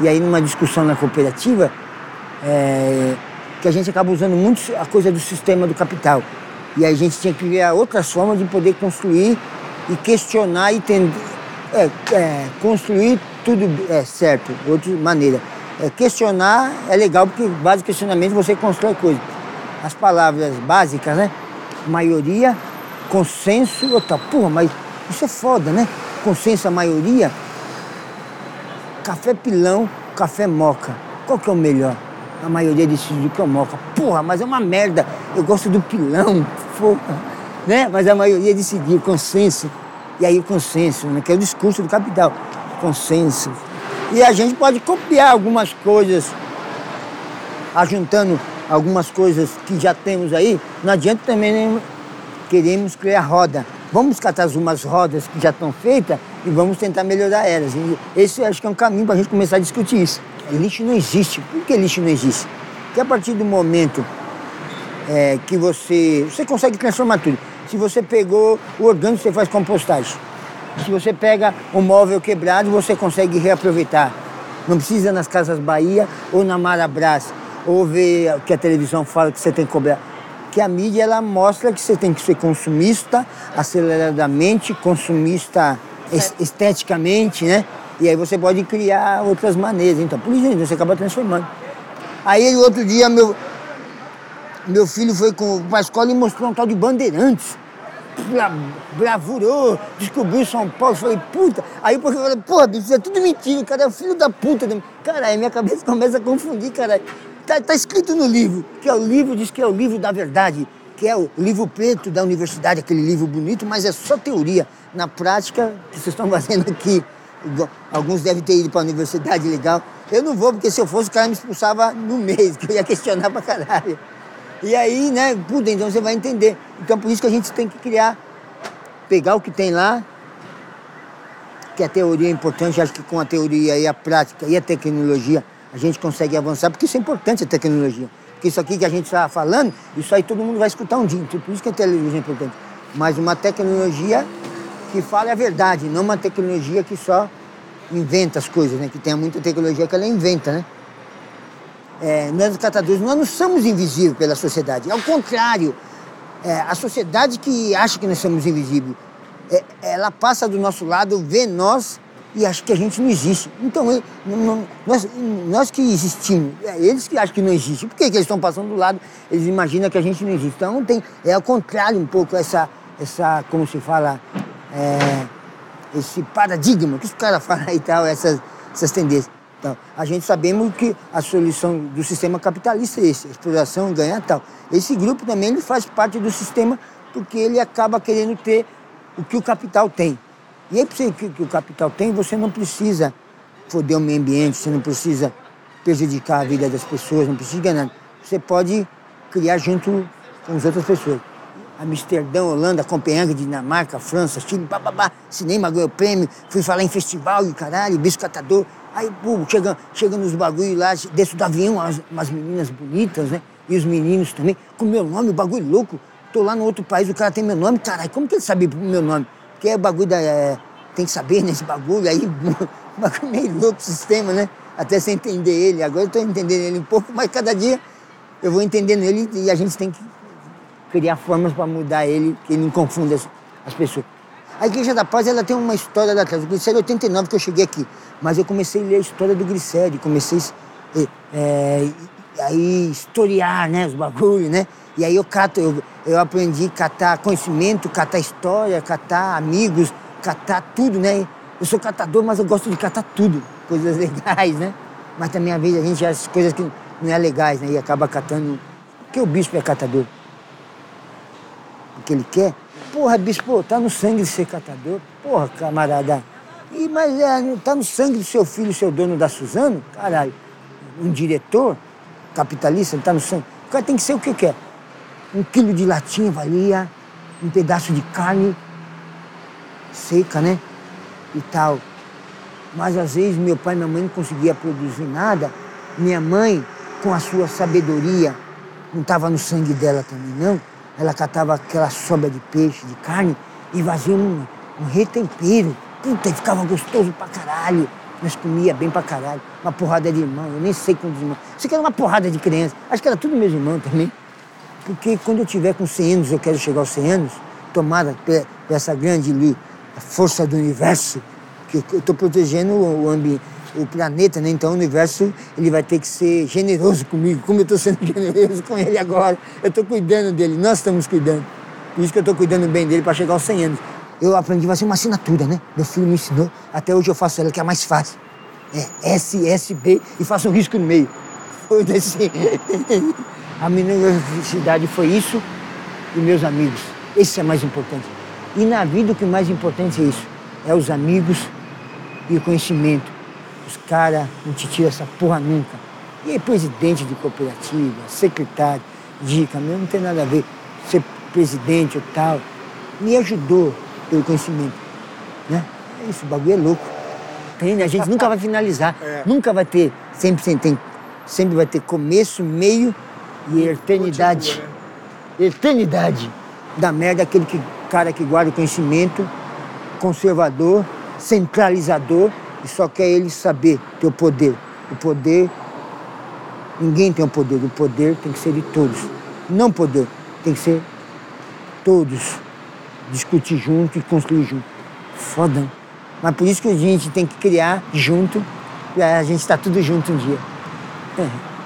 E aí numa discussão na cooperativa, é, que a gente acaba usando muito a coisa do sistema do capital. E aí a gente tinha que criar outras formas de poder construir e questionar e entender, é, é, construir tudo é, certo, outra maneira. É, questionar é legal porque base questionamento você constrói coisas. As palavras básicas, né? Maioria, consenso, outra, porra, mas isso é foda, né? Consenso, a maioria. Café pilão, café moca. Qual que é o melhor? A maioria decidiu que é o moca. Porra, mas é uma merda. Eu gosto do pilão, porra. Né? Mas a maioria decidiu, consenso. E aí o consenso, né? que é o discurso do capital. Consenso. E a gente pode copiar algumas coisas, ajuntando algumas coisas que já temos aí. Não adianta também queremos criar roda. Vamos catar umas rodas que já estão feitas e vamos tentar melhorar elas. E esse acho que é um caminho para a gente começar a discutir isso. E lixo não existe. Por que lixo não existe? Porque a partir do momento é, que você. Você consegue transformar tudo. Se você pegou o orgânico, você faz compostagem. Se você pega um móvel quebrado, você consegue reaproveitar. Não precisa nas Casas Bahia ou na Marabras, ou ver que a televisão fala que você tem que cobrar que a mídia ela mostra que você tem que ser consumista aceleradamente, consumista esteticamente, né? E aí você pode criar outras maneiras. Então, por isso você acaba transformando. Aí outro dia meu, meu filho foi com, a escola e mostrou um tal de bandeirantes. bravurou, descobriu São Paulo, falei, puta. Aí eu falei, porra, bicho, isso é tudo mentira, o cara é o filho da puta. Cara, aí minha cabeça começa a confundir, cara. Está tá escrito no livro, que é o livro, diz que é o livro da verdade, que é o livro preto da universidade, aquele livro bonito, mas é só teoria. Na prática, que vocês estão fazendo aqui, alguns devem ter ido para a universidade legal. Eu não vou, porque se eu fosse, o cara me expulsava no mês, que eu ia questionar pra caralho. E aí, né, puta, então você vai entender. Então por isso que a gente tem que criar, pegar o que tem lá, que a teoria é importante, acho que com a teoria e a prática e a tecnologia a gente consegue avançar, porque isso é importante a tecnologia. Porque isso aqui que a gente está falando, isso aí todo mundo vai escutar um dia. Então, por isso que a televisão é importante. Mas uma tecnologia que fala a verdade, não uma tecnologia que só inventa as coisas, né? Que tem muita tecnologia que ela inventa, né? É, nós catadores, nós não somos invisíveis pela sociedade. Ao contrário, é, a sociedade que acha que nós somos invisíveis, é, ela passa do nosso lado, vê nós e acha que a gente não existe. Então, nós, nós que existimos, é eles que acham que não existe. Por que, que eles estão passando do lado? Eles imaginam que a gente não existe. Então, tem, é ao contrário um pouco essa, essa como se fala, é, esse paradigma que os caras falam e tal, essas, essas tendências. Então, a gente sabemos que a solução do sistema capitalista é esse, exploração, ganhar tal. Esse grupo também ele faz parte do sistema porque ele acaba querendo ter o que o capital tem. E aí, para que, que o capital tem, você não precisa foder o meio ambiente, você não precisa prejudicar a vida das pessoas, não precisa ganhar. Você pode criar junto com as outras pessoas. Amsterdã, Holanda, Copenhague, Dinamarca, França, Chile, bababá, cinema, ganhou prêmio, fui falar em festival e caralho, bicho catador. Aí, pô, chega, chega nos bagulho lá, desço do avião, umas, umas meninas bonitas, né? E os meninos também, com meu nome, bagulho louco. Tô lá no outro país, o cara tem meu nome, caralho, como que ele sabe o meu nome? Porque é bagulho da. É, tem que saber nesse bagulho, aí bagulho meio louco o sistema, né? Até você entender ele. Agora eu tô entendendo ele um pouco, mas cada dia eu vou entendendo ele e a gente tem que criar formas para mudar ele, que ele não confunda as, as, pessoas. A Igreja da Paz ela tem uma história lá atrás. O Glicério é 89 que eu cheguei aqui, mas eu comecei a ler a história do Glicério, comecei é, é, aí historiar, né, os bagulhos, né? E aí eu cato, eu, eu aprendi a catar conhecimento, catar história, catar amigos, catar tudo, né? Eu sou catador, mas eu gosto de catar tudo, coisas legais, né? Mas também às vezes a gente as coisas que não é legais, né? E acaba catando. Porque o bispo é catador. O que ele quer. Porra, bispo, tá no sangue de ser catador. Porra, camarada. E, mas é, tá no sangue do seu filho, seu dono da Suzano? Caralho. Um diretor capitalista, tá no sangue. O cara tem que ser o que quer um quilo de latinha valia, um pedaço de carne seca, né? E tal. Mas às vezes meu pai e minha mãe não conseguiam produzir nada. Minha mãe, com a sua sabedoria, não estava no sangue dela também, não. Ela catava aquela sobra de peixe, de carne, e fazia um, um retempero. Puta, ficava gostoso pra caralho. Nós comia bem pra caralho. Uma porrada de irmão, eu nem sei quantos irmãos. Isso que era uma porrada de criança. Acho que era tudo meus irmãos também. Porque quando eu tiver com 100 anos, eu quero chegar aos 100 anos, tomada por essa grande a força do universo, que eu estou protegendo o, ambiente o planeta, né? Então o universo ele vai ter que ser generoso comigo, como eu estou sendo generoso com ele agora. Eu estou cuidando dele, nós estamos cuidando. Por isso que eu estou cuidando bem dele para chegar aos 100 anos. Eu aprendi, vai ser uma assinatura, né? Meu filho me ensinou, até hoje eu faço ela, que é a mais fácil. É S, S, B e faço um risco no meio. Foi desse. a minha universidade foi isso e meus amigos. Esse é mais importante. E na vida o que é mais importante é isso: é os amigos e o conhecimento. Os caras não te tiram essa porra nunca. E aí, presidente de cooperativa, secretário, dica, não tem nada a ver. Ser presidente ou tal. Me ajudou pelo conhecimento. Né? É isso, o bagulho é louco. Tem, a gente nunca vai finalizar. É. Nunca vai ter, sempre, sempre, tem, sempre vai ter começo, meio e eternidade. Eternidade da merda aquele que, cara que guarda o conhecimento, conservador, centralizador e só quer ele saber ter o poder. O poder, ninguém tem o poder, o poder tem que ser de todos. Não poder, tem que ser todos. Discutir junto e construir junto. Foda. Mas por isso que a gente tem que criar junto, e a gente está tudo junto um dia. É.